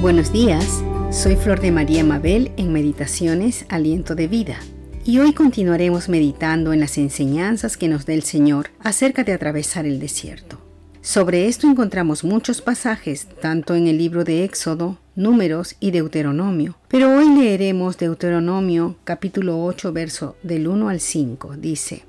Buenos días, soy Flor de María Mabel en Meditaciones Aliento de Vida y hoy continuaremos meditando en las enseñanzas que nos da el Señor acerca de atravesar el desierto. Sobre esto encontramos muchos pasajes tanto en el libro de Éxodo, Números y Deuteronomio, pero hoy leeremos Deuteronomio capítulo 8 verso del 1 al 5. Dice,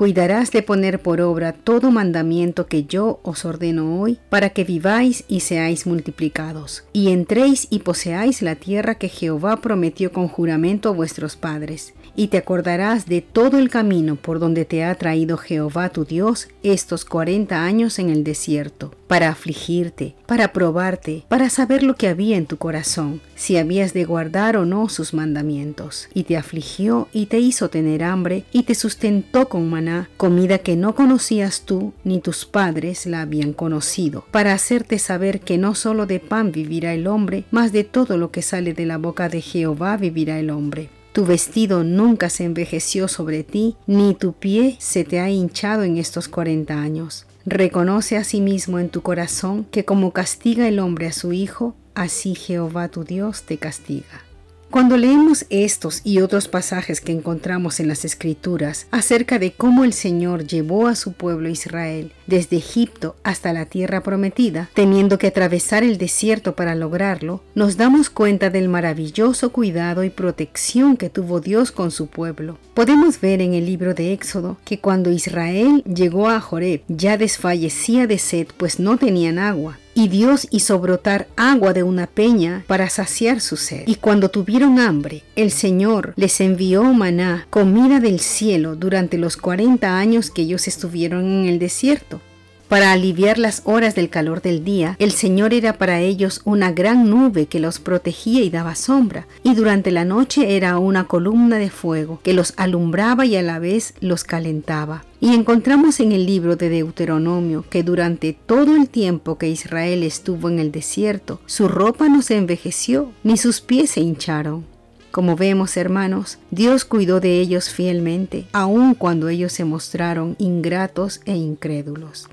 Cuidarás de poner por obra todo mandamiento que yo os ordeno hoy, para que viváis y seáis multiplicados, y entréis y poseáis la tierra que Jehová prometió con juramento a vuestros padres. Y te acordarás de todo el camino por donde te ha traído Jehová tu Dios estos cuarenta años en el desierto, para afligirte, para probarte, para saber lo que había en tu corazón, si habías de guardar o no sus mandamientos. Y te afligió y te hizo tener hambre, y te sustentó con maná comida que no conocías tú ni tus padres la habían conocido, para hacerte saber que no solo de pan vivirá el hombre, mas de todo lo que sale de la boca de Jehová vivirá el hombre. Tu vestido nunca se envejeció sobre ti, ni tu pie se te ha hinchado en estos cuarenta años. Reconoce a sí en tu corazón que como castiga el hombre a su hijo, así Jehová tu Dios te castiga. Cuando leemos estos y otros pasajes que encontramos en las Escrituras acerca de cómo el Señor llevó a su pueblo Israel desde Egipto hasta la tierra prometida, teniendo que atravesar el desierto para lograrlo, nos damos cuenta del maravilloso cuidado y protección que tuvo Dios con su pueblo. Podemos ver en el libro de Éxodo que cuando Israel llegó a Joreb ya desfallecía de sed pues no tenían agua y Dios hizo brotar agua de una peña para saciar su sed. Y cuando tuvieron hambre, el Señor les envió maná, comida del cielo, durante los cuarenta años que ellos estuvieron en el desierto. Para aliviar las horas del calor del día, el Señor era para ellos una gran nube que los protegía y daba sombra, y durante la noche era una columna de fuego que los alumbraba y a la vez los calentaba. Y encontramos en el libro de Deuteronomio que durante todo el tiempo que Israel estuvo en el desierto, su ropa no se envejeció, ni sus pies se hincharon. Como vemos, hermanos, Dios cuidó de ellos fielmente, aun cuando ellos se mostraron ingratos e incrédulos.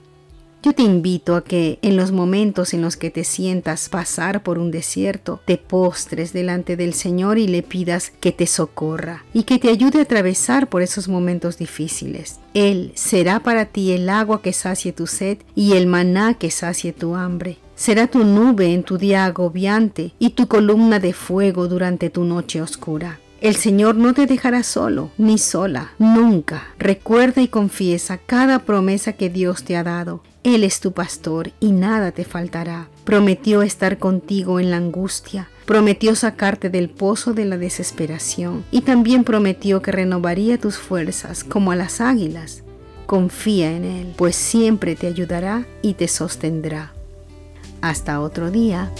Yo te invito a que en los momentos en los que te sientas pasar por un desierto, te postres delante del Señor y le pidas que te socorra y que te ayude a atravesar por esos momentos difíciles. Él será para ti el agua que sacie tu sed y el maná que sacie tu hambre. Será tu nube en tu día agobiante y tu columna de fuego durante tu noche oscura. El Señor no te dejará solo ni sola, nunca. Recuerda y confiesa cada promesa que Dios te ha dado. Él es tu pastor y nada te faltará. Prometió estar contigo en la angustia, prometió sacarte del pozo de la desesperación y también prometió que renovaría tus fuerzas como a las águilas. Confía en Él, pues siempre te ayudará y te sostendrá. Hasta otro día.